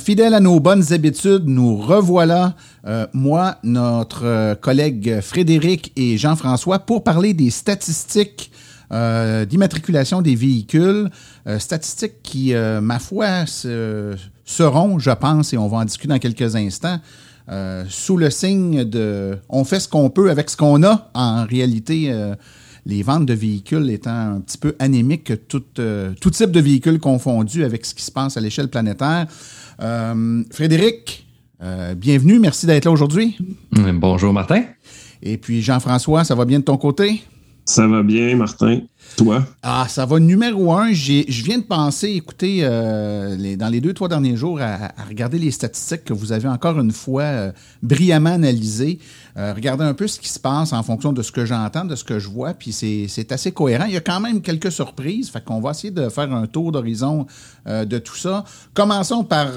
Fidèle à nos bonnes habitudes, nous revoilà, euh, moi, notre euh, collègue Frédéric et Jean-François, pour parler des statistiques euh, d'immatriculation des véhicules. Statistiques qui, ma foi, se- seront, je pense, et on va en discuter dans quelques instants, sous le signe de on fait ce qu'on peut avec ce qu'on a. En réalité, les ventes de véhicules étant un petit peu anémiques, tout, euh, tout type de véhicules confondus avec ce qui se passe à l'échelle planétaire. Euh, Frédéric, euh, bienvenue, merci d'être là aujourd'hui. Bonjour Martin. Et puis Jean-François, ça va bien de ton côté? Ça va bien, Martin. Toi? Ah, ça va numéro un. Je viens de penser, écoutez, euh, les- dans les deux, trois derniers jours, à, regarder les statistiques que vous avez encore une fois euh, brillamment analysées. Euh, regarder un peu ce qui se passe en fonction de ce que j'entends, de ce que je vois, puis c'est assez cohérent. Il y a quand même quelques surprises, fait qu'on va essayer de faire un tour d'horizon de tout ça. Commençons par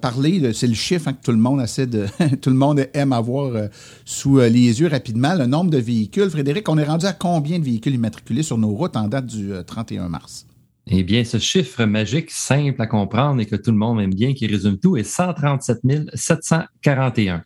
parler, c'est le chiffre hein, que tout le monde essaie de, tout le monde aime avoir sous les yeux rapidement, le nombre de véhicules. Frédéric, on est rendu à combien de véhicules immatriculés sur nos routes? En date du euh, 31 mars? Eh bien, ce chiffre magique, simple à comprendre et que tout le monde aime bien, qui résume tout, est 137 741.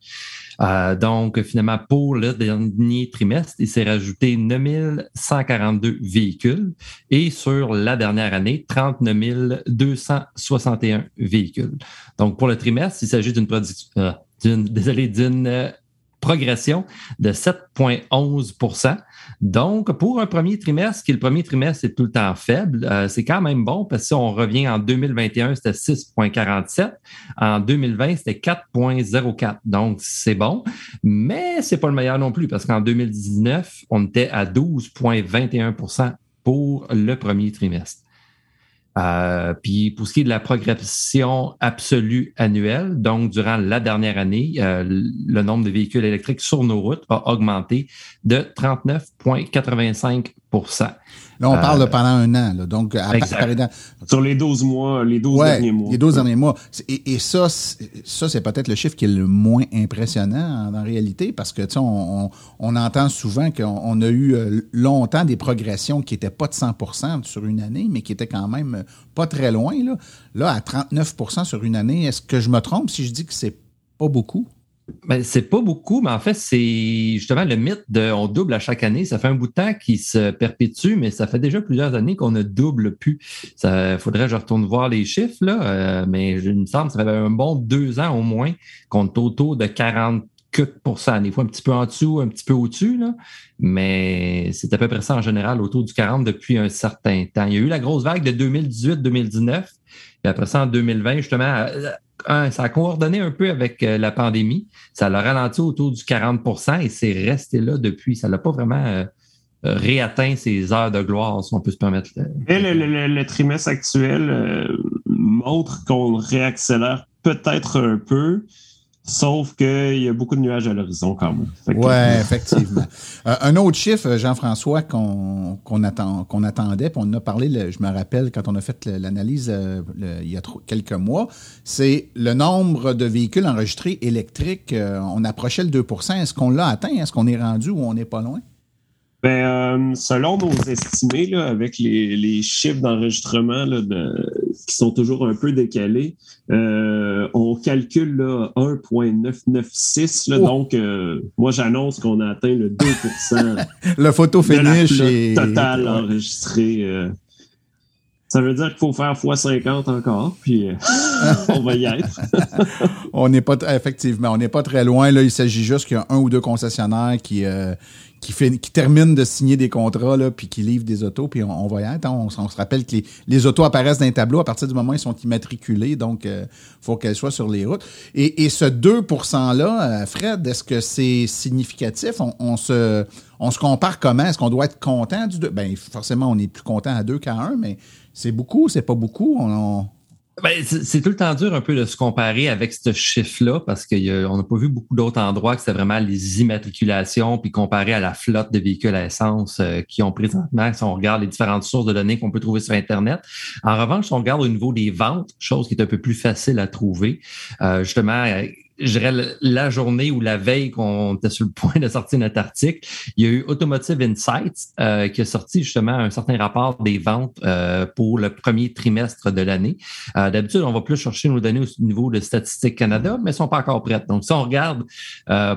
Euh, donc, finalement, pour le dernier trimestre, il s'est rajouté 9 142 véhicules et sur la dernière année, 39 261 véhicules. Donc, pour le trimestre, il s'agit d'une production, euh, d'une, désolé, d'une euh, progression de 7,11% donc, pour un premier trimestre, qui est le premier trimestre, c'est tout le temps faible, euh, c'est quand même bon parce que si on revient en 2021, c'était 6,47. En 2020, c'était 4,04. Donc, c'est bon, mais c'est pas le meilleur non plus parce qu'en 2019, on était à 12,21% pour le premier trimestre. Euh, puis pour ce qui est de la progression absolue annuelle, donc durant la dernière année, euh, le nombre de véhicules électriques sur nos routes a augmenté de 39,85 Là, on Euh, parle de pendant un an. là. donc, à, par- par- Sur les 12 mois, les 12 ouais, derniers mois. les 12 derniers mois. Et, et ça, c'est- ça c'est peut-être le chiffre qui est le moins impressionnant en, en réalité, parce que tu sais, on, on- on entend souvent qu'on on a eu euh, longtemps des progressions qui n'étaient pas de 100 sur une année, mais qui étaient quand même euh, pas très loin. Là, là à 39 sur une année, est-ce que je me trompe si je dis que c'est pas beaucoup? Ben, c'est pas beaucoup, mais en fait, c'est justement le mythe de on double à chaque année. Ça fait un bout de temps qui se perpétue, mais ça fait déjà plusieurs années qu'on ne double plus. Ça faudrait que je retourne voir les chiffres, là, euh, mais il me semble que ça fait un bon deux ans au moins qu'on est autour de 40 quelques pourcents, des fois un petit peu en dessous, un petit peu au-dessus, mais c'est à peu près ça en général, autour du 40 depuis un certain temps. Il y a eu la grosse vague de 2018-2019, puis après ça, en 2020, justement, ça a coordonné un peu avec euh, la pandémie. Ça l'a ralenti autour du 40% et c'est resté là depuis. Ça l'a pas vraiment euh, euh, réatteint ses heures de gloire, si on peut se permettre. Mais le, trimestre actuel montre qu'on réaccélère peut-être un peu, sauf qu'il y a beaucoup de nuages à l'horizon quand même. Oui, effectivement. Euh, un autre chiffre, Jean-François, qu'on qu'on attend, qu'on attendait, puis on en a parlé, le- je me rappelle, quand on a fait l'analyse euh, il y a trop- quelques mois, c'est le nombre de véhicules enregistrés électriques. euh, on approchait le 2% Est-ce qu'on l'a atteint? Est-ce qu'on est rendu ou on n'est pas loin? Ben, euh, selon nos estimés, là, avec les, les chiffres d'enregistrement là, de- qui sont toujours un peu décalés, euh, on calcule là, 1,996. là. Oh. Donc, euh, moi, j'annonce qu'on a atteint le 2% Le photo de la finish flotte enregistrée. Ça veut dire qu'il faut faire x50 encore, puis euh, on va y être. on n'est pas effectivement, on n'est pas très loin. Là, il s'agit juste qu'il y a un ou deux concessionnaires qui euh, qui, fait, qui terminent de signer des contrats là, puis qui livrent des autos, puis on, va y être. On, se rappelle que les, autos apparaissent dans un tableau à partir du moment où ils sont immatriculés, donc il euh, faut qu'elles soient sur les routes. Et, ce 2% là, Fred, est-ce que c'est significatif? On, se on se compare comment? Est-ce qu'on doit être content du 2 Ben forcément, on est plus content à 2 qu'à 1, mais c'est beaucoup, c'est pas beaucoup? ben, c'est tout le temps dur un peu de se comparer avec ce chiffre-là parce qu'on n'a pas vu beaucoup d'autres endroits que c'est vraiment les immatriculations, puis comparé à la flotte de véhicules à essence euh, qui ont présentement, si on regarde les différentes sources de données qu'on peut trouver sur Internet. En revanche, si on regarde au niveau des ventes, chose qui est un peu plus facile à trouver, euh, justement, je dirais, la journée ou la veille qu'on était sur le point de sortir notre article, il y a eu Automotive Insights euh, qui a sorti justement un certain rapport des ventes euh, pour le premier trimestre de l'année. Euh, d'habitude, on va plus chercher nos données au niveau de Statistique Canada, mais elles sont pas encore prêtes. Donc, si on regarde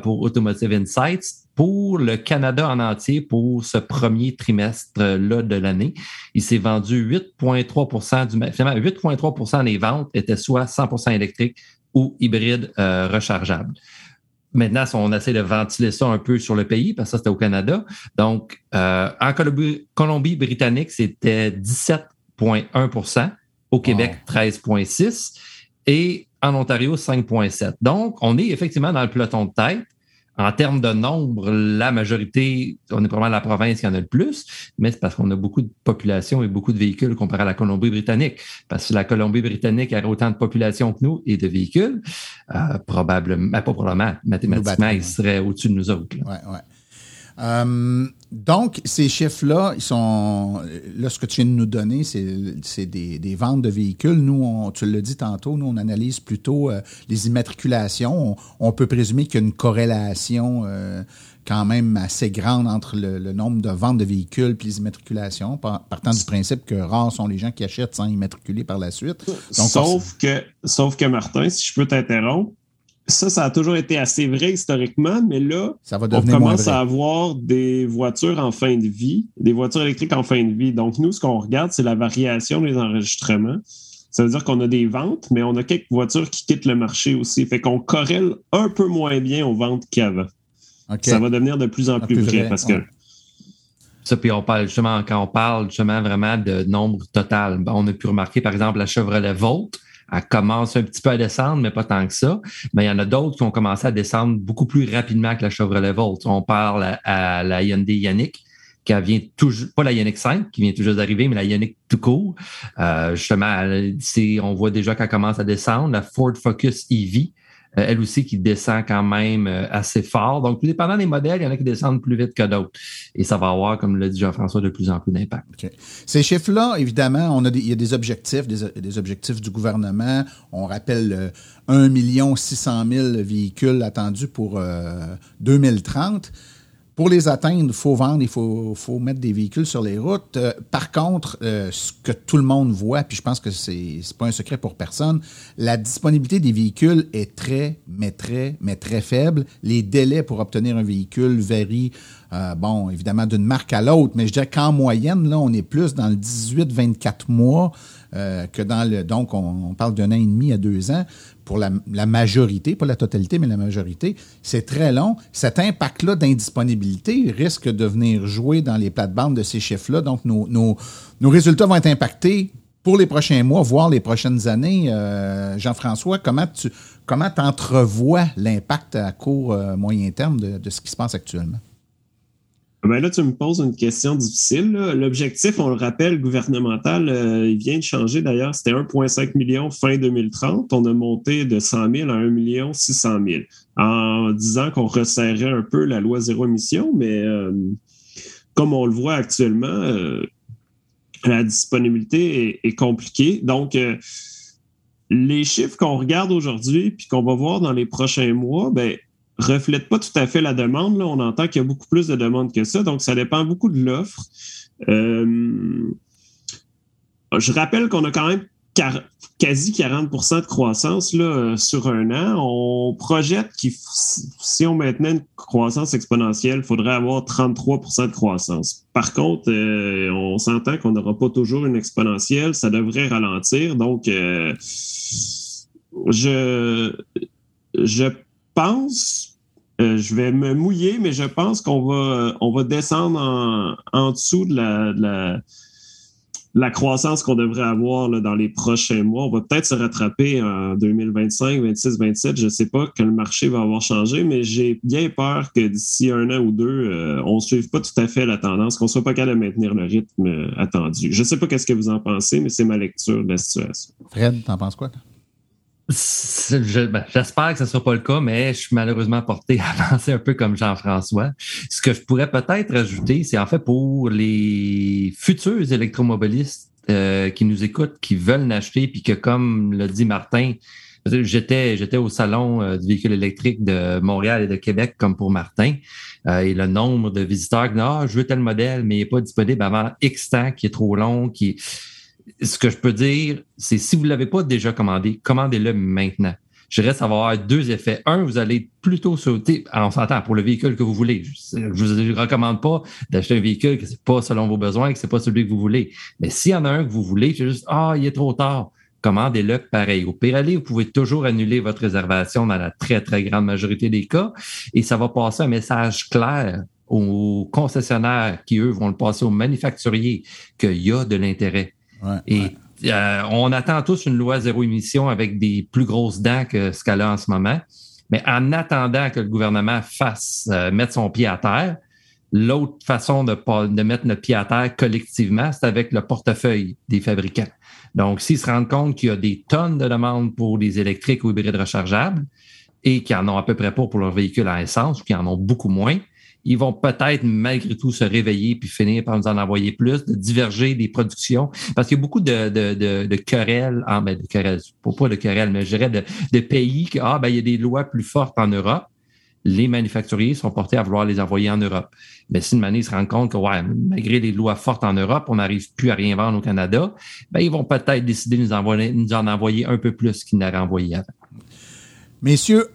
pour Automotive Insights, pour le Canada en entier, pour ce premier trimestre-là de l'année, il s'est vendu 8,3% du finalement 8,3% des ventes étaient soit 100% électriques, ou hybride euh, rechargeable. Maintenant, on essaie de ventiler ça un peu sur le pays, parce que ça, c'était au Canada. Donc, euh, en Colombie-Britannique, c'était 17,1% Au Québec, 13,6% et en Ontario, 5,7% Donc, on est effectivement dans le peloton de tête. En termes de nombre, la majorité, on est probablement la province qui en a le plus, mais c'est parce qu'on a beaucoup de population et beaucoup de véhicules comparé à la Colombie-Britannique. Parce que la Colombie-Britannique a autant de population que nous et de véhicules, euh, probablement, ben, pas probablement, mathématiquement, il serait au-dessus de nous autres. Ouais, ouais. Euh, donc, ces chiffres-là, ils sont. Là, ce que tu viens de nous donner, c'est des, ventes de véhicules. Nous, on, tu l'as dit tantôt, nous, on analyse plutôt euh, les immatriculations. On, peut présumer qu'il y a une corrélation euh, quand même assez grande entre le, nombre de ventes de véhicules et les immatriculations, partant du principe que rares sont les gens qui achètent sans immatriculer par la suite. sauf, que, sauf que, Martin, si je peux t'interrompre, ça, ça a toujours été assez vrai historiquement, mais là, on commence à avoir des voitures en fin de vie, des voitures électriques en fin de vie. Donc, nous, ce qu'on regarde, c'est la variation des enregistrements. Ça veut dire qu'on a des ventes, mais on a quelques voitures qui quittent le marché aussi. Fait qu'on corrèle un peu moins bien aux ventes qu'avant. Ça va devenir de plus en plus, vrai, parce que. Ça, puis on parle justement, quand on parle justement vraiment de nombre total, on a pu remarquer, par exemple, la Chevrolet Volt elle commence un petit peu à descendre, mais pas tant que ça. Mais il y en a d'autres qui ont commencé à descendre beaucoup plus rapidement que la Chevrolet Volt. On parle à, la Hyundai Yannick, qui vient toujours, pas la Yannick 5, qui vient toujours d'arriver, mais la Yannick tout court. Euh, justement, on voit déjà qu'elle commence à descendre. La Ford Focus EV, elle aussi qui descend quand même euh, assez fort. Donc, tout dépendant des modèles, il y en a qui descendent plus vite que d'autres. Et ça va avoir, comme l'a dit Jean-François, de plus en plus d'impact. Ces chiffres-là, évidemment, on a il y a des objectifs, des, objectifs du gouvernement. On rappelle 1 600 000 véhicules attendus pour 2030 pour les atteindre, il faut vendre, il faut, mettre des véhicules sur les routes. Euh, par contre, euh, ce que tout le monde voit, puis je pense que c'est pas un secret pour personne, la disponibilité des véhicules est très, mais très, mais très faible. Les délais pour obtenir un véhicule varient, euh, bon, évidemment, d'une marque à l'autre, mais je dirais qu'en moyenne, là, on est plus dans le 18-24 mois que dans le... Donc, on, parle d'un an et demi à deux ans pour la, majorité, pas la totalité, mais la majorité, c'est très long. Cet impact-là d'indisponibilité risque de venir jouer dans les plates-bandes de ces chiffres-là. Donc, nos, nos, résultats vont être impactés pour les prochains mois, voire les prochaines années. Euh, Jean-François, comment tu comment entrevois l'impact à court, euh, moyen terme de ce qui se passe actuellement? Ben là, tu me poses une question difficile. L'objectif, on le rappelle, gouvernemental, euh, il vient de changer d'ailleurs. C'était 1,5 million fin 2030. On a monté de 100 000 à 1 million 600 000 en disant qu'on resserrait un peu la loi zéro émission, mais euh, comme on le voit actuellement, euh, la disponibilité est, est compliquée. Donc, les chiffres qu'on regarde aujourd'hui puis qu'on va voir dans les prochains mois, ben, reflète pas tout à fait la demande. Là. On entend qu'il y a beaucoup plus de demandes que ça, donc ça dépend beaucoup de l'offre. Euh, je rappelle qu'on a quand même quasi 40% de croissance là, sur un an. On projette que si on maintenait une croissance exponentielle, il faudrait avoir 33% de croissance. Par contre, euh, on s'entend qu'on n'aura pas toujours une exponentielle, ça devrait ralentir. Donc, euh, je je pense, euh, je vais me mouiller, mais je pense qu'on va, on va descendre en, dessous de la, la croissance qu'on devrait avoir dans les prochains mois. On va peut-être se rattraper en 2025, 26, 27. Je ne sais pas que le marché va avoir changé, mais j'ai bien peur que d'ici un an ou deux, euh, on ne suive pas tout à fait la tendance, qu'on ne soit pas capable de maintenir le rythme euh, attendu. Je ne sais pas qu'est-ce que vous en pensez, mais c'est ma lecture de la situation. Fred, t'en penses quoi? Ben, j'espère que ce ne sera pas le cas, mais je suis malheureusement porté à penser un peu comme Jean-François. Ce que je pourrais peut-être ajouter, c'est en fait pour les futurs électromobilistes euh, qui nous écoutent, qui veulent l'acheter, puis que comme l'a dit Martin, j'étais j'étais au salon euh, du véhicule électrique de Montréal et de Québec comme pour Martin, euh, et le nombre de visiteurs qui disent ah je veux tel modèle, mais il n'est pas disponible avant X temps, qui est trop long, qui ce que je peux dire, c'est si vous ne l'avez pas déjà commandé, commandez-le maintenant. Je reste à avoir deux effets. Un, vous allez plutôt sauter, on s'entend, pour le véhicule que vous voulez. Je ne vous recommande pas d'acheter un véhicule que c'est pas selon vos besoins, que c'est pas celui que vous voulez. Mais s'il y en a un que vous voulez, c'est juste, ah, il est trop tard. Commandez-le pareil. Au pire aller, vous pouvez toujours annuler votre réservation dans la très, très grande majorité des cas et ça va passer un message clair aux concessionnaires qui, eux, vont le passer aux manufacturiers qu'il y a de l'intérêt et euh, on attend tous une loi zéro émission avec des plus grosses dents que ce qu'elle a en ce moment. Mais en attendant que le gouvernement fasse euh, mettre son pied à terre, l'autre façon de, de mettre notre pied à terre collectivement, c'est avec le portefeuille des fabricants. Donc, s'ils se rendent compte qu'il y a des tonnes de demandes pour des électriques ou hybrides rechargeables et qu'ils en ont à peu près pas pour leurs véhicules à essence, ou qu'ils en ont beaucoup moins, ils vont peut-être malgré tout se réveiller puis finir par nous en envoyer plus, de diverger des productions. Parce qu'il y a beaucoup de, de, de, querelles, ah, ben, de querelles, pas de querelles, mais je dirais de, de pays que, ah, ben, il y a des lois plus fortes en Europe. Les manufacturiers sont portés à vouloir les envoyer en Europe. Mais si une manière se rend compte que, ouais, malgré les lois fortes en Europe, on n'arrive plus à rien vendre au Canada, ben, ils vont peut-être décider de nous, envoyer, nous en envoyer un peu plus qu'ils n'auraient envoyé avant. Messieurs,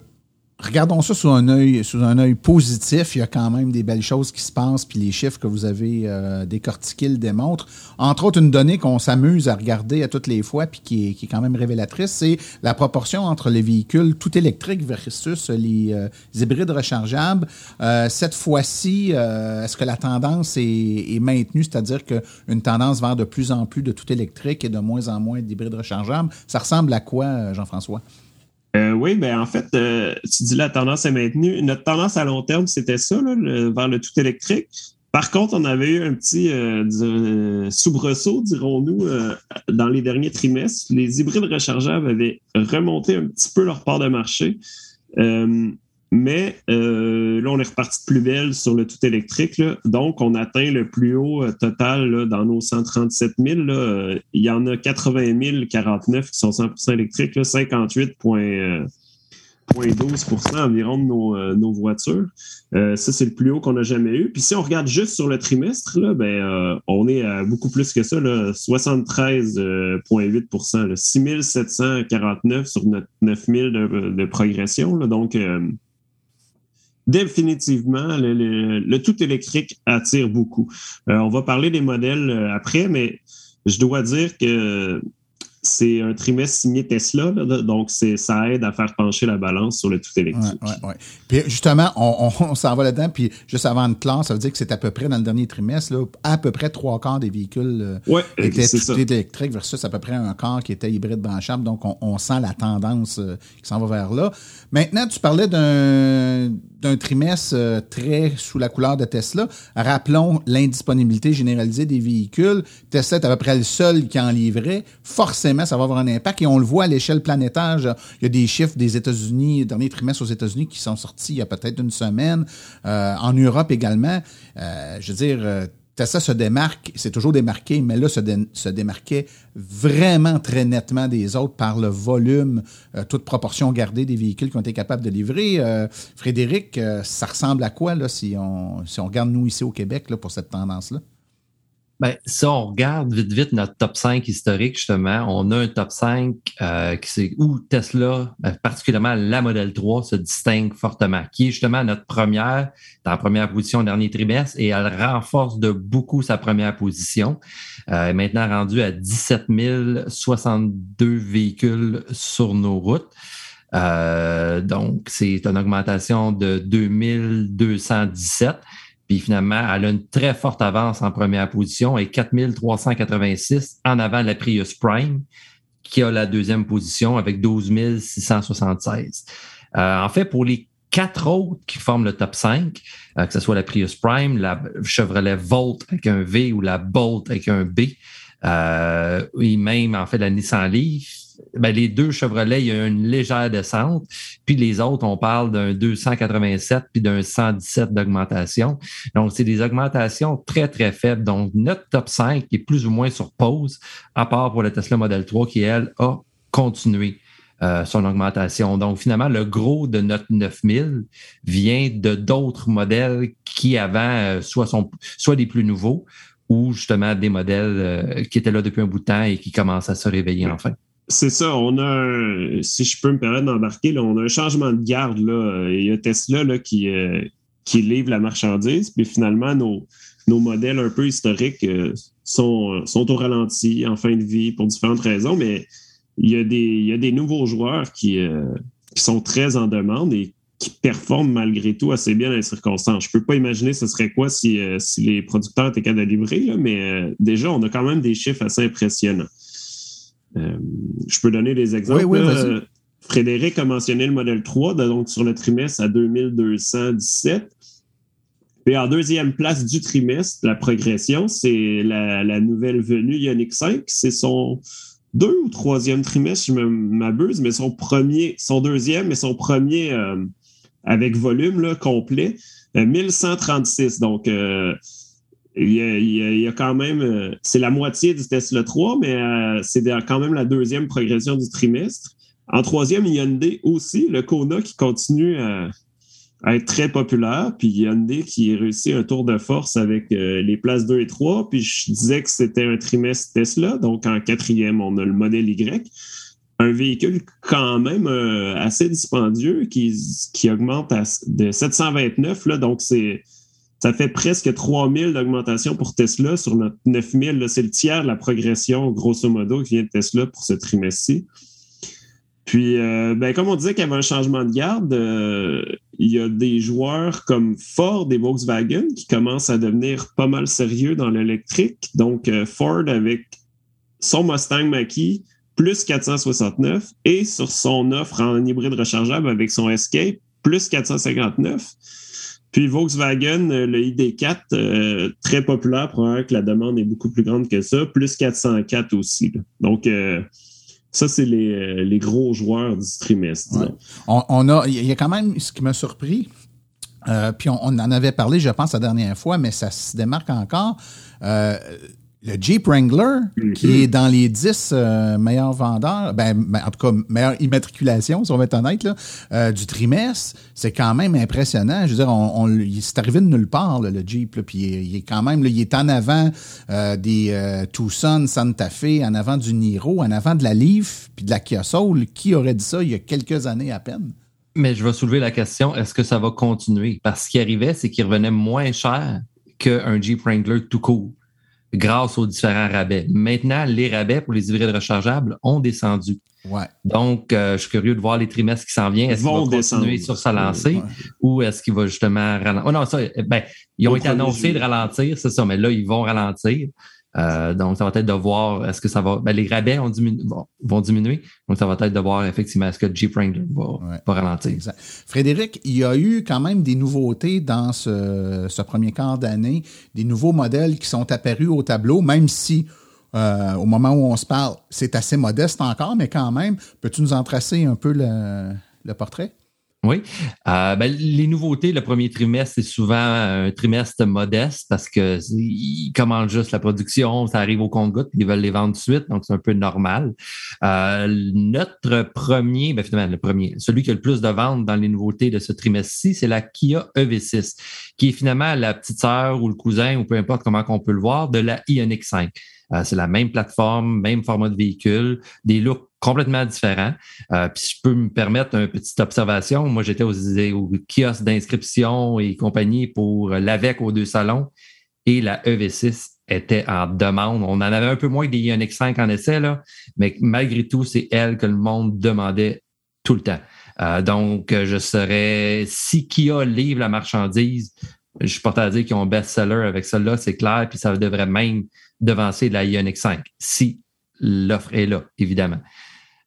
regardons ça sous un œil sous un œil positif. Il y a quand même des belles choses qui se passent, puis les chiffres que vous avez euh, décortiqués le démontrent. Entre autres, une donnée qu'on s'amuse à regarder à toutes les fois, puis qui est, qui est quand même révélatrice, c'est la proportion entre les véhicules tout électriques versus les, euh, hybrides rechargeables. Euh, cette fois-ci, est-ce que la tendance est, est maintenue, c'est-à-dire qu'une tendance vers de plus en plus de tout électrique et de moins en moins d'hybrides rechargeables? Ça ressemble à quoi, Jean-François? Euh, oui, ben en fait, euh, tu dis la tendance est maintenue. Notre tendance à long terme, c'était ça, vers le tout électrique. Par contre, on avait eu un petit euh, soubresaut, dirons-nous, dans les derniers trimestres. Les hybrides rechargeables avaient remonté un petit peu leur part de marché. Mais euh, là, on est reparti de plus belle sur le tout électrique. Donc, on atteint le plus haut euh, total dans nos 137 000. il y en a 80 049 qui sont 100% électriques, 58,12% environ de nos, voitures. ça, c'est le plus haut qu'on a jamais eu. Puis si on regarde juste sur le trimestre, ben, on est à beaucoup plus que ça, 73,8% 6 749 sur notre 9 000 de, progression. Donc, définitivement, le, tout électrique attire beaucoup. Euh, on va parler des modèles euh, après, mais je dois dire que c'est un trimestre signé Tesla, donc ça aide à faire pencher la balance sur le tout électrique. Ouais, ouais, Puis justement, on, s'en va là-dedans, puis juste avant de classe, ça veut dire que c'est à peu près dans le dernier trimestre, à peu près trois quarts des véhicules euh, étaient tout électriques versus à peu près un quart qui était hybride branchable. Donc, on, sent la tendance euh, qui s'en va vers là. Maintenant, tu parlais d'un trimestre euh, très sous la couleur de Tesla. Rappelons l'indisponibilité généralisée des véhicules. Tesla est à peu près le seul qui en livrait. Forcément, ça va avoir un impact. Et on le voit à l'échelle planétaire. Il y a des chiffres des États-Unis, dernier trimestre aux États-Unis, qui sont sortis il y a peut-être une semaine. Euh, en Europe également. Euh, je veux dire, euh, Tesla se démarque, c'est toujours démarqué, mais là, se, se, démarquait vraiment très nettement des autres par le volume, toute proportion gardée des véhicules qui ont été capables de livrer. Frédéric, ça ressemble à quoi là, si, on, si on regarde nous ici au Québec là, pour cette tendance-là? Ben, si on regarde vite, vite notre top 5 historique, justement, on a un top 5 euh, qui c'est où Tesla, ben, particulièrement la Model 3, se distingue fortement, qui est justement notre première, dans la première position au dernier trimestre, et elle renforce de beaucoup sa première position. Euh, maintenant rendue à 17 062 véhicules sur nos routes. donc, c'est une augmentation de 2217. Puis finalement, elle a une très forte avance en première position et 4386 en avant de la Prius Prime, qui a la deuxième position avec 12 676. Euh, en fait, pour les quatre autres qui forment le top 5, euh, que ce soit la Prius Prime, la Chevrolet Volt avec un V ou la Bolt avec un B, euh, et même en fait la Nissan Leaf, ben, les deux Chevrolet, il y a une légère descente. Puis les autres, on parle d'un 287 puis d'un 117 d'augmentation. Donc, c'est des augmentations très, très faibles. Donc, notre top 5 est plus ou moins sur pause, à part pour la Tesla Model 3 qui, elle, a continué. Euh, son augmentation. Donc, finalement, le gros de notre 9000 vient de d'autres modèles qui avant euh, soit, sont, soit des plus nouveaux ou justement des modèles euh, qui étaient là depuis un bout de temps et qui commencent à se réveiller enfin. C'est ça, on a, un, si je peux me permettre d'embarquer, on a un changement de garde. Là. Il y a Tesla là, qui, euh, qui livre la marchandise, puis finalement, nos, nos modèles un peu historiques euh, sont, sont au ralenti, en fin de vie, pour différentes raisons, mais il y a des, il y a des nouveaux joueurs qui, euh, sont très en demande et qui performent malgré tout assez bien dans les circonstances. Je peux pas imaginer ce serait quoi si, si les producteurs étaient capables mais déjà, on a quand même des chiffres assez impressionnants. Euh, je peux donner des exemples. Oui, Frédéric a mentionné le modèle 3, donc sur le trimestre à 2217. Puis en deuxième place du trimestre, la progression, c'est la, nouvelle venue Ioniq 5. C'est son deux ou troisième trimestre, je m'abuse, mais son premier, son deuxième et son premier euh, avec volume là, complet, 1136. Euh, il y, a, quand même, euh, c'est la moitié du Tesla 3, mais euh, c'est quand même la deuxième progression du trimestre. En troisième, il y a Hyundai aussi, le Kona qui continue à, être très populaire, puis Hyundai qui réussit un tour de force avec euh, les places 2 et 3. Puis je disais que c'était un trimestre Tesla, donc en quatrième, on a le modèle Y. Un véhicule quand même assez dispendieux qui, qui augmente à, de 729, là, donc c'est ça fait presque 3000 d'augmentation pour Tesla sur notre 9000. C'est le tiers de la progression, grosso modo, qui vient de Tesla pour ce trimestre-ci. Puis, euh, ben, comme on disait qu'il y avait un changement de garde, euh, il y a des joueurs comme Ford et Volkswagen qui commencent à devenir pas mal sérieux dans l'électrique. Donc, euh, Ford avec son Mustang Mach-E plus 469 et sur son offre en hybride rechargeable avec son Escape plus 459. Puis Volkswagen, euh, le ID4, euh, très populaire, probablement que la demande est beaucoup plus grande que ça, plus 404 aussi. Donc, euh, ça, c'est les, gros joueurs du trimestre. On, a, il y a quand même ce qui m'a surpris. puis on, on, en avait parlé, je pense, la dernière fois, mais ça se démarque encore le Jeep Wrangler, qui mm-hmm. est dans les 10 euh, meilleurs vendeurs, ben, ben, en tout cas, meilleure immatriculation, si on va être honnête, là, euh, du trimestre, c'est quand même impressionnant. Je veux dire, on, on c'est arrivé de nulle part, le Jeep, puis il est, quand même, il est en avant euh, des Tucson, Santa Fe, en avant du Niro, en avant de la Leaf, puis de la Kia Soul. Qui aurait dit ça il y a quelques années à peine? Mais je vais soulever la question, est-ce que ça va continuer? Parce ce qui arrivait, c'est qu'il revenait moins cher qu'un Jeep Wrangler tout court grâce aux différents rabais. Maintenant, les rabais pour les hybrides rechargeables ont descendu. Ouais. Donc, euh, je suis curieux de voir les trimestres qui s'en viennent. Est-ce qu'ils vont continuer sur sa lancée ou est-ce qu'il va justement ralentir? Oh non, ça, ben, ils ont été annoncés de ralentir, c'est ça, mais là, ils vont ralentir. Euh, donc, ça va être de voir est-ce que ça va. Ben, les rabais ont vont diminuer. Donc, ça va être de voir effectivement est-ce que Jeep Wrangler va, ralentir. Frédéric, il y a eu quand même des nouveautés dans ce, ce premier quart d'année, des nouveaux modèles qui sont apparus au tableau, même si euh, au moment où on se parle, c'est assez modeste encore, mais quand même, peux-tu nous en tracer un peu le, le portrait? Oui. Euh, ben, les nouveautés, le premier trimestre, c'est souvent un trimestre modeste parce que ils commandent juste la production, ça arrive au compte-goutte, ils veulent les vendre de suite, donc c'est un peu normal. Euh, notre premier, ben, finalement, le premier, celui qui a le plus de ventes dans les nouveautés de ce trimestre-ci, c'est la Kia EV6, qui est finalement la petite sœur ou le cousin, ou peu importe comment on peut le voir, de la Ioniq 5. Euh, c'est la même plateforme, même format de véhicule, des looks complètement différents. Euh, puis je peux me permettre une petite observation. Moi, j'étais aux, aux kiosques d'inscription et compagnie pour l'AVEC aux deux salons et la EV6 était en demande. On en avait un peu moins que des Ioniq 5 en essai, là, mais malgré tout, c'est elle que le monde demandait tout le temps. donc, je serais, si Kia livre la marchandise, je suis porté à dire qu'ils ont best-seller avec celle-là, c'est clair, puis ça devrait même devancer la Ioniq 5, si l'offre est là, évidemment.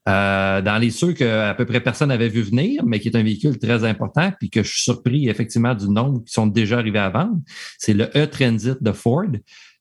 Euh, dans les ceux que à peu près personne n'avait vu venir, mais qui est un véhicule très important, puis que je suis surpris effectivement du nombre qui sont déjà arrivés à vendre, c'est le E-Transit de Ford.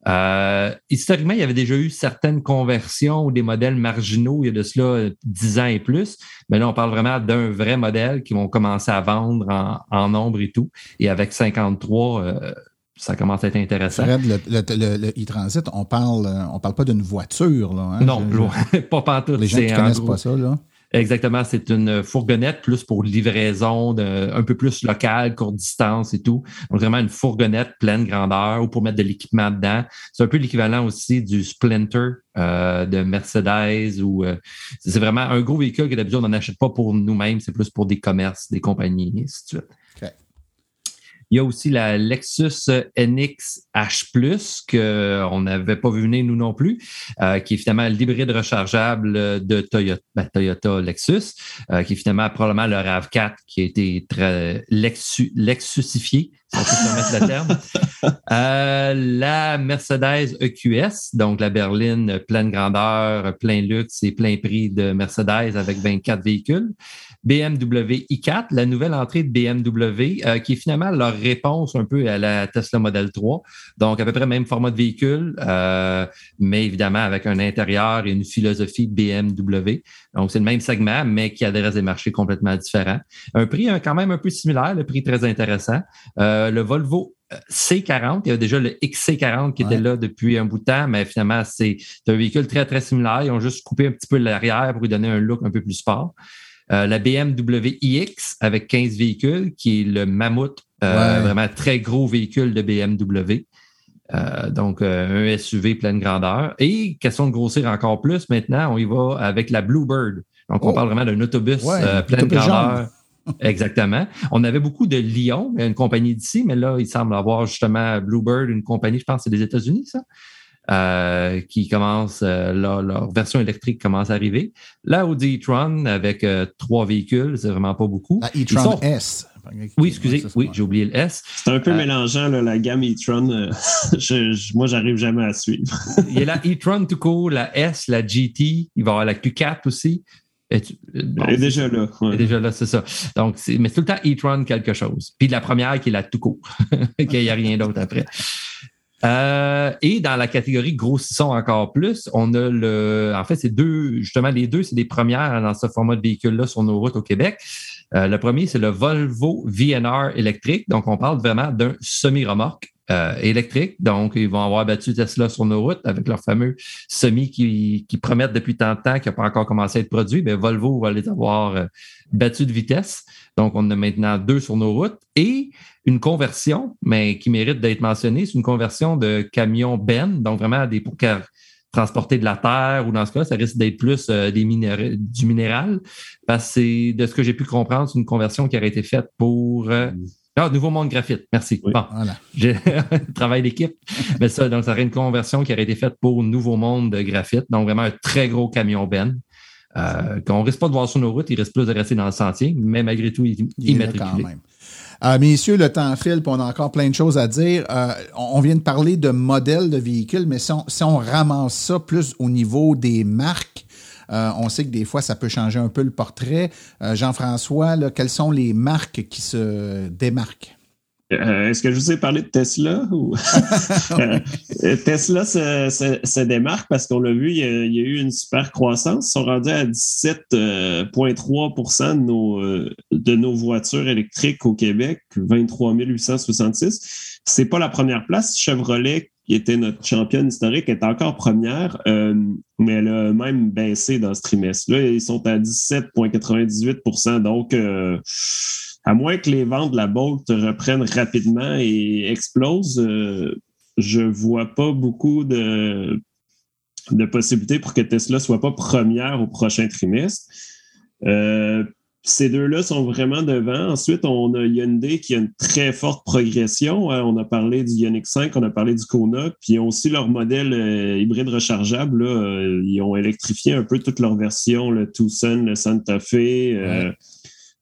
Euh, historiquement, il y avait déjà eu certaines conversions ou des modèles marginaux il y a de cela 10 ans et plus, mais là, on parle vraiment d'un vrai modèle qui vont commencer à vendre en, nombre et tout. Et avec 53, euh, ça commence à être intéressant. Fred, le, e-transit, on parle, euh, on parle pas d'une voiture, là. Hein? Non, pas pantoute. Les gens ne connaissent pas ça, là. Exactement, c'est une fourgonnette plus pour livraison de, un peu plus locale, courte distance et tout. Donc vraiment une fourgonnette pleine grandeur ou pour mettre de l'équipement dedans. C'est un peu l'équivalent aussi du Splinter euh, de Mercedes ou euh, c'est vraiment un gros véhicule que d'habitude on n'en achète pas pour nous-mêmes, c'est plus pour des commerces, des compagnies et ainsi de suite. Il y a aussi la Lexus NX H+, qu'on n'avait pas vu venir nous non plus, euh, qui est finalement l'hybride rechargeable de Toyota, ben, Toyota Lexus, euh, qui est finalement probablement le RAV4 qui a été très Lexus, Lexusifié, Euh, la Mercedes EQS, donc la berline pleine grandeur, plein luxe et plein prix de Mercedes avec 24 véhicules. BMW i4, la nouvelle entrée de BMW, euh, qui est finalement leur réponse un peu à la Tesla Model 3. Donc, à peu près même format de véhicule, euh, mais évidemment avec un intérieur et une philosophie BMW. Donc, c'est le même segment, mais qui adresse des marchés complètement différents. Un prix quand même un peu similaire, le prix très intéressant. Le Volvo C40, il y a déjà le XC40 qui était là depuis un bout de temps, mais finalement, c'est un véhicule très, très similaire. Ils ont juste coupé un petit peu l'arrière pour lui donner un look un peu plus sport. Euh, la BMW iX avec 15 véhicules, qui est le mammouth, euh, vraiment très gros véhicule de BMW. Euh, donc, un SUV pleine grandeur. Et question de grossir encore plus, maintenant, on y va avec la Bluebird. Donc, on oh. parle vraiment d'un autobus pleine grandeur. Exactement. On avait beaucoup de Lyon, une compagnie d'ici, mais là, il semble avoir justement Bluebird, une compagnie, je pense, c'est des États-Unis, ça. Euh, qui commence, euh, leur, version électrique commence à arriver. La Audi e-tron avec euh, trois véhicules, c'est vraiment pas beaucoup. La e-tron S. Oui, excusez, oui, j'ai oublié le S. C'est un peu mélangeant, la gamme e-tron. je, moi, j'arrive jamais à suivre. il y a la e-tron tout court, la S, la GT, il va y avoir la Q4 aussi. Elle est déjà là. Elle est déjà là, c'est ça. Donc, mais c'est tout le temps e-tron quelque chose. Puis la première qui est la tout court, qu'il n'y a rien d'autre après. Euh, et dans la catégorie grossissons encore plus, on a le, en fait, c'est deux, justement, les deux, c'est des premières dans ce format de véhicule-là sur nos routes au Québec. Euh, le premier, c'est le Volvo VNR électrique. Donc, on parle vraiment d'un semi-remorque euh, électrique. Donc, ils vont avoir battu Tesla sur nos routes avec leur fameux semi qui, qui promettent depuis tant de temps qui n'a pas encore commencé à être produit. Mais Volvo va les avoir battus de vitesse. Donc, on a maintenant deux sur nos routes. Et une conversion, mais qui mérite d'être mentionnée, c'est une conversion de camion Ben, donc vraiment des pour transporter de la terre ou dans ce cas, ça risque d'être plus euh, des du minéral. Parce que c'est de ce que j'ai pu comprendre, c'est une conversion qui aurait été faite pour euh, ah, Nouveau Monde Graphite, merci. bon, voilà. j'ai travail d'équipe. Mais ça, donc, ça serait une conversion qui aurait été faite pour Nouveau Monde Graphite. Donc, vraiment un très gros camion Ben. Euh, qu'on risque pas de voir sur nos routes, il risque plus de rester dans le sentier, mais malgré tout, il, il, il quand même. Euh, messieurs, le temps file, puis on a encore plein de choses à dire. Euh, on vient de parler de modèles de véhicules, mais si on, ramasse ça plus au niveau des marques, euh, on sait que des fois, ça peut changer un peu le portrait. Jean-François, quelles sont les marques qui se démarquent? Euh, est-ce que je vous ai parlé de Tesla? Ou... Euh, Tesla se, démarque parce qu'on l'a vu, il y, a, eu une super croissance. Ils sont rendus à 17,3 euh, de nos, de nos voitures électriques au Québec, 23 866. C'est pas la première place. Chevrolet, qui était notre championne historique, est encore première, mais elle a même baissé dans ce trimestre-là. Ils sont à 17,98% Donc, à moins que les ventes de la Bolt reprennent rapidement et explosent, euh, je vois pas beaucoup de, de possibilités pour que Tesla soit pas première au prochain trimestre. Euh, ces deux-là sont vraiment devant. Ensuite, on a Hyundai qui a une très forte progression. Hein. On a parlé du Ioniq 5, on a parlé du Kona, puis ils ont aussi leur modèle euh, hybride rechargeable. Là. Ils ont électrifié un peu toutes leurs versions, le Tucson, le Santa Fe.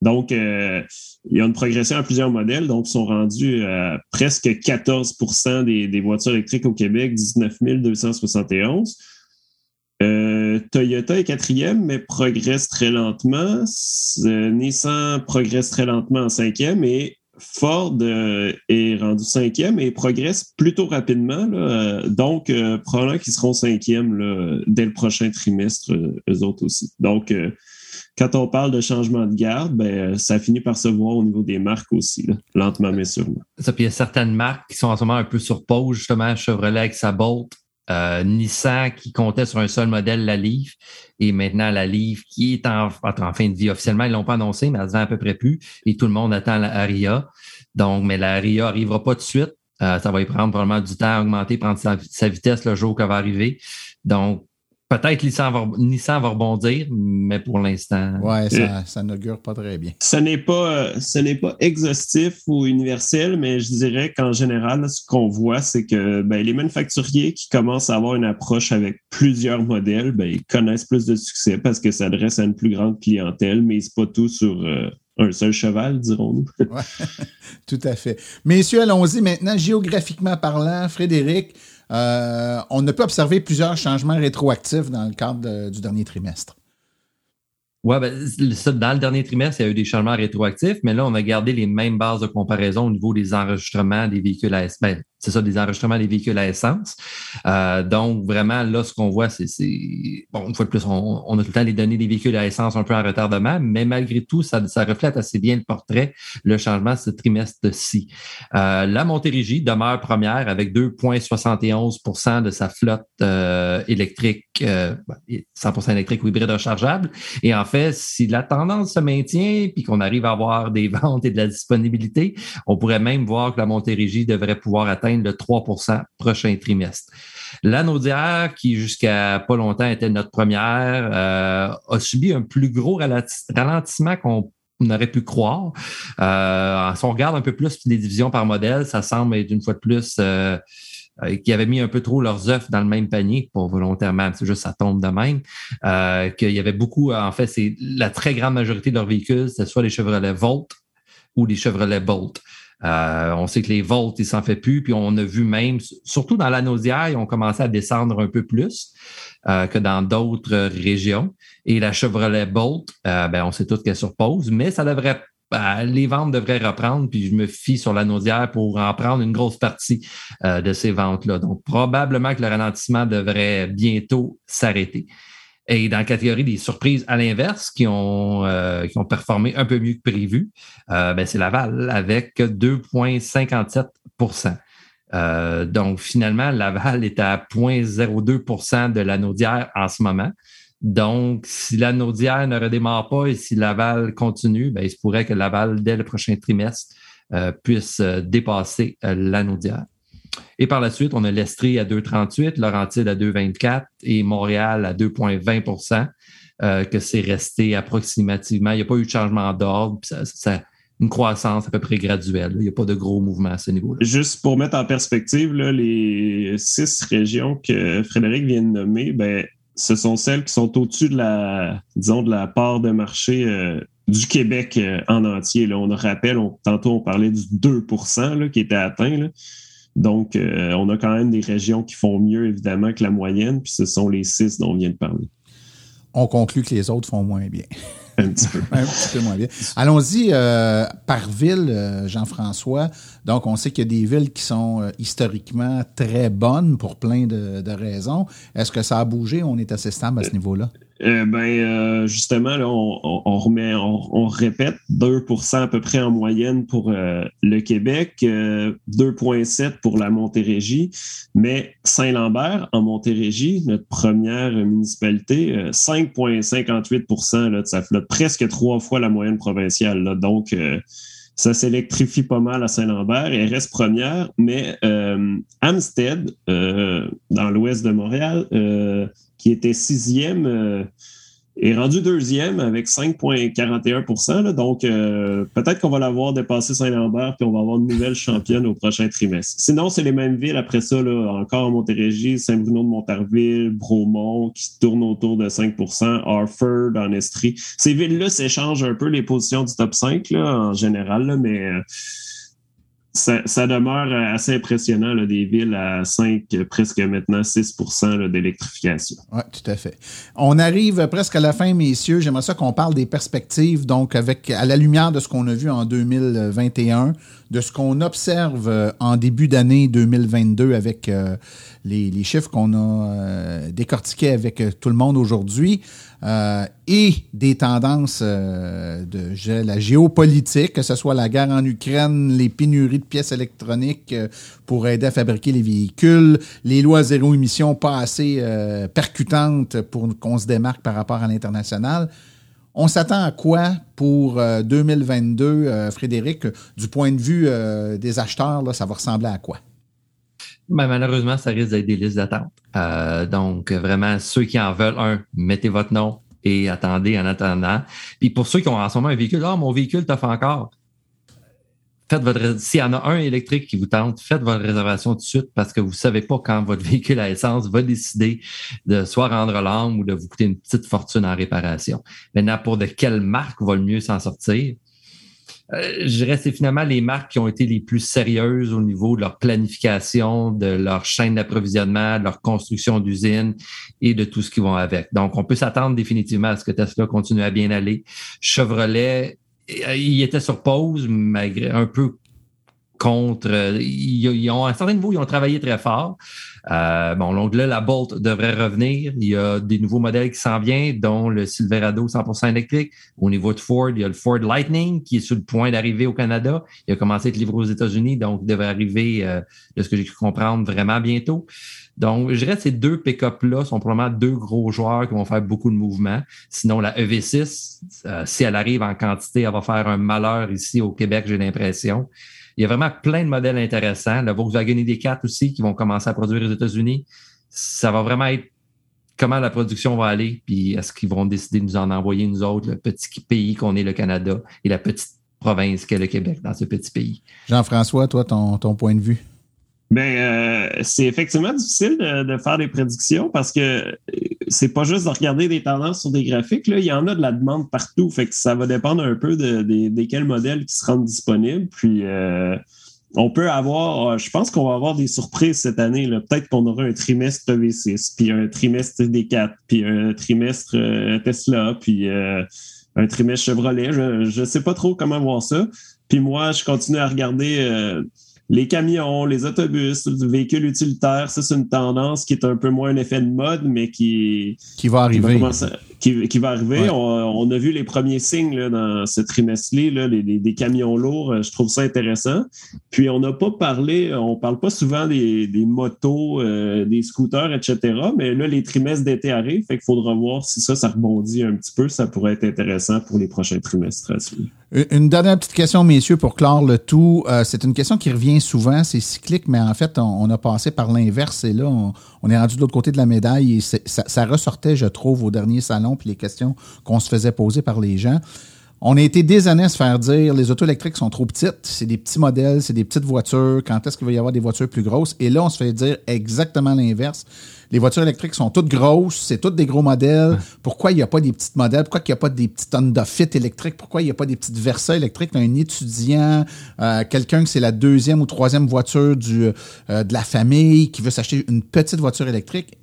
Donc, il y a une progression à plusieurs modèles. Donc, ils sont rendus à presque 14 des, des voitures électriques au Québec, 19 271. Euh, Toyota est quatrième, mais progresse très lentement. Nissan progresse très lentement en cinquième et Ford euh, est rendu cinquième et progresse plutôt rapidement. Euh, donc, probablement qu'ils seront cinquième dès le prochain trimestre, eux autres aussi. Donc, quand on parle de changement de garde, ben, ça finit par se voir au niveau des marques aussi, lentement mais sûrement. Ça, puis il y a certaines marques qui sont en ce moment un peu sur pause, justement, Chevrolet avec sa Bolt, euh, Nissan qui comptait sur un seul modèle, la Leaf, et maintenant la Leaf qui est en, fin de vie officiellement. Ils l'ont pas annoncé, mais elle se à peu près plus. Et tout le monde attend la Aria. Donc, mais la Aria arrivera pas de suite. Euh, ça va y prendre probablement du temps à augmenter, prendre sa, sa vitesse le jour qu'elle va arriver. Donc, Peut-être Nissan va, Nissan va rebondir, mais pour l'instant. Ouais, ça, ça n'augure pas très bien. Ce n'est pas, ce n'est pas exhaustif ou universel, mais je dirais qu'en général, ce qu'on voit, c'est que ben, les manufacturiers qui commencent à avoir une approche avec plusieurs modèles, ben, ils connaissent plus de succès parce que ça adresse à une plus grande clientèle, mais c'est pas tout sur euh, un seul cheval, dirons-nous. ouais, tout à fait. Messieurs, allons-y maintenant. Géographiquement parlant, Frédéric, euh, on a pu observer plusieurs changements rétroactifs dans le cadre du dernier trimestre. Oui, ben, dans le dernier trimestre, il y a eu des changements rétroactifs, mais là, on a gardé les mêmes bases de comparaison au niveau des enregistrements des véhicules à ben, c'est ça, des enregistrements des véhicules à essence. Euh, donc, vraiment, là, ce qu'on voit, c'est, bon, une fois de plus, on, a tout le temps les données des véhicules à essence un peu en retardement, mais malgré tout, ça, reflète assez bien le portrait, le changement ce trimestre-ci. Euh, la Montérégie demeure première avec 2,71% de sa flotte euh, électrique, 100% ben, électrique ou hybride rechargeable. Et en fait, si la tendance se maintient puis qu'on arrive à avoir des ventes et de la disponibilité, on pourrait même voir que la Montérégie devrait pouvoir atteindre de 3% prochain trimestre. L'anodière, qui jusqu'à pas longtemps était notre première, euh, a subi un plus gros ralentissement qu'on aurait pu croire. Euh, si on regarde un peu plus les divisions par modèle, ça semble être une fois de plus euh, euh, qui avaient mis un peu trop leurs œufs dans le même panier, pas volontairement, c'est juste ça tombe de même, qu'il y avait beaucoup, en fait, c'est la très grande majorité de leurs véhicules, c'était soit les Chevrolet Volt ou les Chevrolet Bolt. Euh, on sait que les volts, il s'en fait plus. Puis on a vu même, surtout dans la nausière, ils ont commencé à descendre un peu plus euh, que dans d'autres régions. Et la Chevrolet Bolt, euh, ben, on sait tous qu'elle surpose, mais ça devrait les ventes devraient reprendre, puis je me fie sur la nausière pour en prendre une grosse partie de ces ventes-là. Donc, probablement que le ralentissement devrait bientôt s'arrêter. Et dans la catégorie des surprises à l'inverse, qui ont euh, qui ont performé un peu mieux que prévu, euh, ben c'est Laval avec 2,57% euh, Donc finalement, Laval est à 0,02% de la Naudière en ce moment. Donc, si la Naudière ne redémarre pas et si Laval continue, ben, il se pourrait que Laval, dès le prochain trimestre, puisse dépasser la Naudière. Et par la suite, on a l'Estrie à 2,38, Laurentide à 2,24 et Montréal à 2,20% euh, que c'est resté approximativement. Il n'y a pas eu de changement d'ordre. Ça, une croissance à peu près graduelle. Il n'y a pas de gros mouvements à ce niveau-là. Juste pour mettre en perspective, les six régions que Frédéric vient de nommer, ben, ce sont celles qui sont au-dessus de la, disons, de la part de marché euh, du Québec euh, en entier. Là. On rappelle, tantôt on parlait du 2% qui était atteint. Donc, euh, on a quand même des régions qui font mieux, évidemment, que la moyenne, puis ce sont les six dont on vient de parler. On conclut que les autres font moins bien. Un petit peu. Un petit peu moins bien. Allons-y euh, par ville, euh, Jean-François. Donc, on sait qu'il y a des villes qui sont historiquement très bonnes pour plein de, de raisons. Est-ce que ça a bougé? On est assez stable à ce niveau-là? Euh, ben, euh, justement, là, on, remet, on, répète 2% à peu près en moyenne pour euh, le Québec, 2,7 pour la Montérégie, mais Saint-Lambert, en Montérégie, notre première municipalité, 5,58% de sa flotte, presque trois fois la moyenne provinciale. donc, ça s'électrifie pas mal à Saint-Lambert et reste première, mais Amstead, dans l'ouest de Montréal, qui était sixième, euh, est rendu deuxième avec 5,41% Donc, euh, peut-être qu'on va l'avoir dépassé Saint-Lambert puis on va avoir une nouvelle championne au prochain trimestre. Sinon, c'est les mêmes villes après ça, là, encore Montérégie, Saint-Bruno de Montarville, Bromont qui tournent autour de 5% Harford en Estrie. Ces villes-là s'échangent un peu les positions du top 5 là, en général, mais euh, ça, demeure assez impressionnant, des villes à 5, presque maintenant 6% d'électrification. Oui, tout à fait. On arrive presque à la fin, messieurs. J'aimerais ça qu'on parle des perspectives, donc avec à la lumière de ce qu'on a vu en 2021, de ce qu'on observe euh, en début d'année 2022 avec euh, les, chiffres qu'on a euh, décortiqués avec tout le monde aujourd'hui. Et des tendances de la géopolitique, que ce soit la guerre en Ukraine, les pénuries de pièces électroniques pour aider à fabriquer les véhicules, les lois zéro émission pas assez percutantes pour qu'on se démarque par rapport à l'international. On s'attend à quoi pour 2022, euh, euh, Frédéric? Du point de vue euh, des acheteurs, ça va ressembler à quoi? Ben, malheureusement, ça risque d'être des listes d'attente. donc, vraiment, ceux qui en veulent un, mettez votre nom et attendez en attendant. Puis pour ceux qui ont en ce moment un véhicule, ah, mon véhicule t'offre encore faites votre s'il y en a un électrique qui vous tente, faites votre réservation tout de suite parce que vous ne savez pas quand votre véhicule à essence va décider de soit rendre l'âme ou de vous coûter une petite fortune en réparation. Maintenant, pour de quelle marque va le mieux s'en sortir? Euh, je dirais c'est finalement les marques qui ont été les plus sérieuses au niveau de leur planification, de leur chaîne d'approvisionnement, de leur construction d'usine et de tout ce qui va avec. Donc, on peut s'attendre définitivement à ce que Tesla continue à bien aller. Chevrolet euh, il était sur pause, malgré un peu contre. Euh, ils, ont, à un certain niveau, ils ont travaillé très fort. Euh, bon, donc là, la Bolt devrait revenir. Il y a des nouveaux modèles qui s'en viennent, dont le Silverado 100% électrique. Au niveau de Ford, il y a le Ford Lightning qui est sur le point d'arriver au Canada. Il a commencé à être livré aux États-Unis, donc il devrait arriver, de ce que j'ai pu comprendre, vraiment bientôt. Donc, je dirais que ces deux pick-up-là sont probablement deux gros joueurs qui vont faire beaucoup de mouvements. Sinon, la EV6, euh, si elle arrive en quantité, elle va faire un malheur ici au Québec, j'ai l'impression. Il y a vraiment plein de modèles intéressants. La Volkswagen ID4 aussi, qui vont commencer à produire aux États-Unis. Ça va vraiment être comment la production va aller, puis est-ce qu'ils vont décider de nous en envoyer, nous autres, le petit pays qu'on est le Canada et la petite province qu'est le Québec dans ce petit pays. Jean-François, toi, ton, ton point de vue? Ben, euh, c'est effectivement difficile de, faire des prédictions parce que c'est pas juste de regarder des tendances sur des graphiques. Là. Il y en a de la demande partout. Fait que ça va dépendre un peu de, quels modèles qui seront disponibles. Puis euh, on peut avoir, je pense qu'on va avoir des surprises cette année. Peut-être qu'on aura un trimestre V6, puis un trimestre D4, puis un trimestre Tesla, puis un trimestre Chevrolet. Je ne sais pas trop comment voir ça. Puis moi, je continue à regarder les camions, les autobus, les véhicules utilitaires, ça, c'est une tendance qui est un peu moins un effet de mode, mais qui, qui va arriver. Qui va, arriver. On, a vu les premiers signes là, dans ce trimestre-là, les, des camions lourds. Euh, je trouve ça intéressant. Puis, on n'a pas parlé, on parle pas souvent des, motos, euh, des scooters, etc. Mais là, les trimestres d'été arrivent. Fait qu'il faudra voir si ça, ça rebondit un petit peu. Ça pourrait être intéressant pour les prochains trimestres à suivre. Une dernière petite question, messieurs, pour clore le tout. Euh, c'est une question qui revient souvent, c'est cyclique, mais en fait, on, a passé par l'inverse et là, on, est rendu de l'autre côté de la médaille et ça, ressortait, je trouve, au dernier salon, puis les questions qu'on se faisait poser par les gens. On a été des années à se faire dire les autos électriques sont trop petites, c'est des petits modèles, c'est des petites voitures, quand est-ce qu'il va y avoir des voitures plus grosses? Et là, on se fait dire exactement l'inverse les voitures électriques sont toutes grosses, c'est toutes des gros modèles. Pourquoi il n'y a pas des petits modèles? Pourquoi il n'y a pas des petites Honda Fit électriques? Pourquoi il n'y a pas des petites Versa électriques? Un étudiant, euh, quelqu'un que c'est la deuxième ou troisième voiture du, euh, de la famille qui veut s'acheter une petite voiture électrique.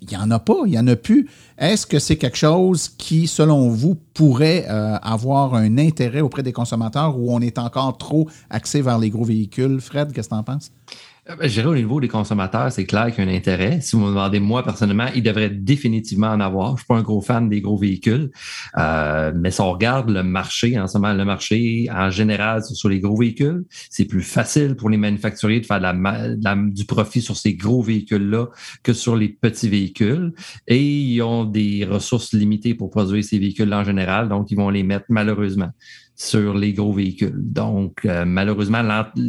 Il n'y en a pas, il n'y en a plus. Est-ce que c'est quelque chose qui, selon vous, pourrait euh, avoir un intérêt auprès des consommateurs ou on est encore trop axé vers les gros véhicules? Fred, qu'est-ce que tu en penses? Euh, ben, je au niveau des consommateurs, c'est clair qu'il y a un intérêt. Si vous me demandez moi personnellement, il devrait définitivement en avoir. Je suis pas un gros fan des gros véhicules, euh, mais si on regarde le marché en ce moment, le marché en général sur les gros véhicules, c'est plus facile pour les manufacturiers de faire du profit sur ces gros véhicules-là que sur les petits véhicules. Et ils ont des ressources limitées pour produire ces véhicules en général, donc ils vont les mettre malheureusement sur les gros véhicules. Donc, euh, malheureusement,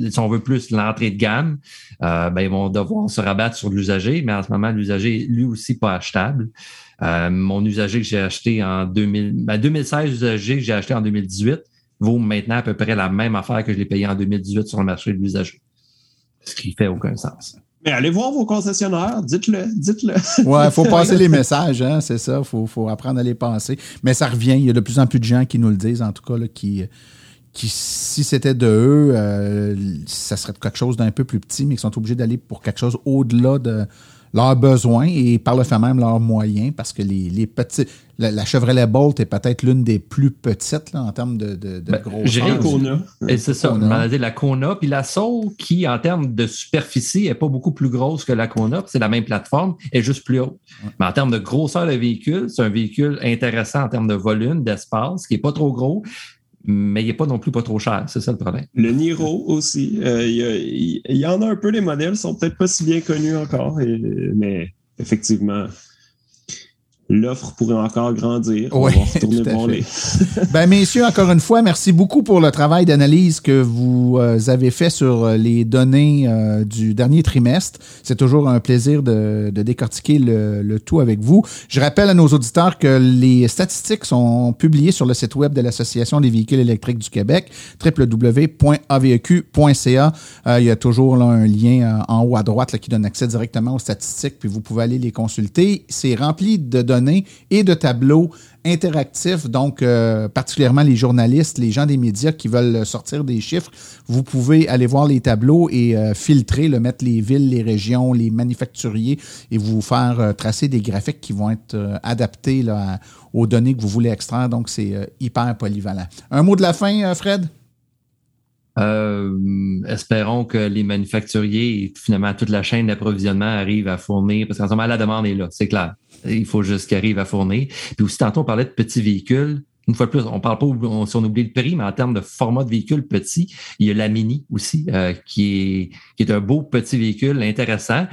si on veut plus l'entrée de gamme, euh, ben, ils vont devoir se rabattre sur l'usager, mais en ce moment, l'usager lui aussi pas achetable. mon usager que j'ai acheté en 2000, 2016, usager que j'ai acheté en 2018 vaut maintenant à peu près la même affaire que je l'ai payé en 2018 sur le marché de l'usager. Ce qui fait aucun sens. Mais allez voir vos concessionnaires, dites-le, dites-le. Ouais, il faut passer les messages, hein, c'est ça. Il faut, faut, apprendre à les passer. Mais ça revient. Il y a de plus en plus de gens qui nous le disent, en tout cas, là, qui, qui, si c'était de eux, euh, ça serait quelque chose d'un peu plus petit, mais qui sont obligés d'aller pour quelque chose au-delà de leurs besoins et par le fait même leurs moyens, parce que les, les petits. La, Chevrolet Bolt est peut-être l'une des plus petites là, en termes de, de, de ben, Kona. Et c'est ça, la Kona. Puis la Soul, qui en termes de superficie est pas beaucoup plus grosse que la Kona, c'est la même plateforme, est juste plus haute. Mais en termes de grosseur de véhicule, c'est un véhicule intéressant en termes de volume, d'espace, qui est pas trop gros mais il n'est pas non plus pas trop cher. C'est ça le problème. Le Niro aussi. Euh, il, y en a un peu, les modèles sont peut-être pas si bien connus encore, mais effectivement, l'offre pourrait encore grandir. Oui, ben, messieurs, encore une fois, merci beaucoup pour le travail d'analyse que vous euh, avez fait sur euh, les données euh, du dernier trimestre. C'est toujours un plaisir de, décortiquer le, tout avec vous. Je rappelle à nos auditeurs que les statistiques sont publiées sur le site web de l'Association des véhicules électriques du Québec, www.aveq.ca. il y a toujours là, un lien en haut à droite qui donne accès directement aux statistiques, puis vous pouvez aller les consulter. C'est rempli de données et de tableaux interactifs. Donc, euh, particulièrement les journalistes, les gens des médias qui veulent sortir des chiffres, vous pouvez aller voir les tableaux et euh, filtrer, le mettre les villes, les régions, les manufacturiers et vous faire euh, tracer des graphiques qui vont être adaptés aux données que vous voulez extraire. Donc, c'est hyper polyvalent. Un mot de la fin, Fred? Espérons que les manufacturiers et finalement toute la chaîne d'approvisionnement arrivent à fournir, parce qu'en ce moment, la demande est là, c'est clair. Il faut juste qu'ils arrivent à fournir. Puis aussi, tantôt, on parlait de petits véhicules. Une fois de plus, on parle pas on, si on oublie le prix, mais en termes de format de véhicule petit, il y a la Mini aussi, euh, qui, est, qui est un beau petit véhicule intéressant.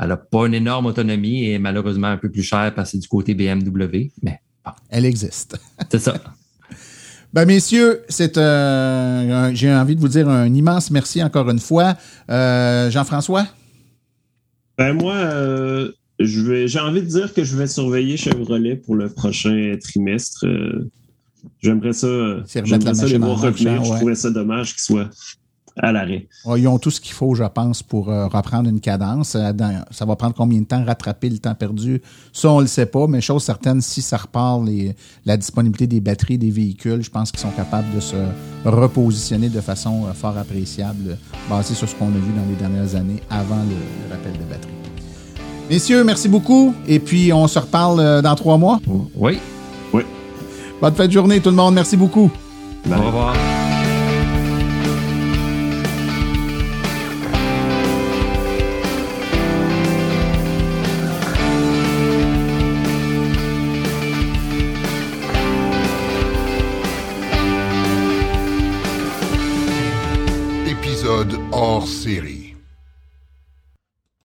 Elle n'a pas une énorme autonomie et malheureusement un peu plus cher parce que c'est du côté BMW, mais Elle existe. c'est ça. Ben, messieurs, c'est euh, j'ai envie de vous dire un immense merci encore une fois. Euh, Jean-François? Ben moi, euh, j'ai envie de dire que je vais surveiller Chevrolet pour le prochain trimestre. j'aimerais ça, j'aimerais ça les voir revenir. Je trouvais ça dommage qu'ils soient à l'arrêt. ils ont tout ce qu'il faut, je pense, pour euh, reprendre une cadence. Euh, ça va prendre combien de temps rattraper le temps perdu? Ça, on ne le sait pas, mais chose certaine, si ça repart la disponibilité des batteries des véhicules, je pense qu'ils sont capables de se repositionner de façon euh, fort appréciable, basée sur ce qu'on a vu dans les dernières années avant le, rappel de batterie. Messieurs, merci beaucoup. Et puis, on se reparle dans trois mois. Oui. Oui. Bonne fin de journée, tout le monde. Merci beaucoup. Au revoir.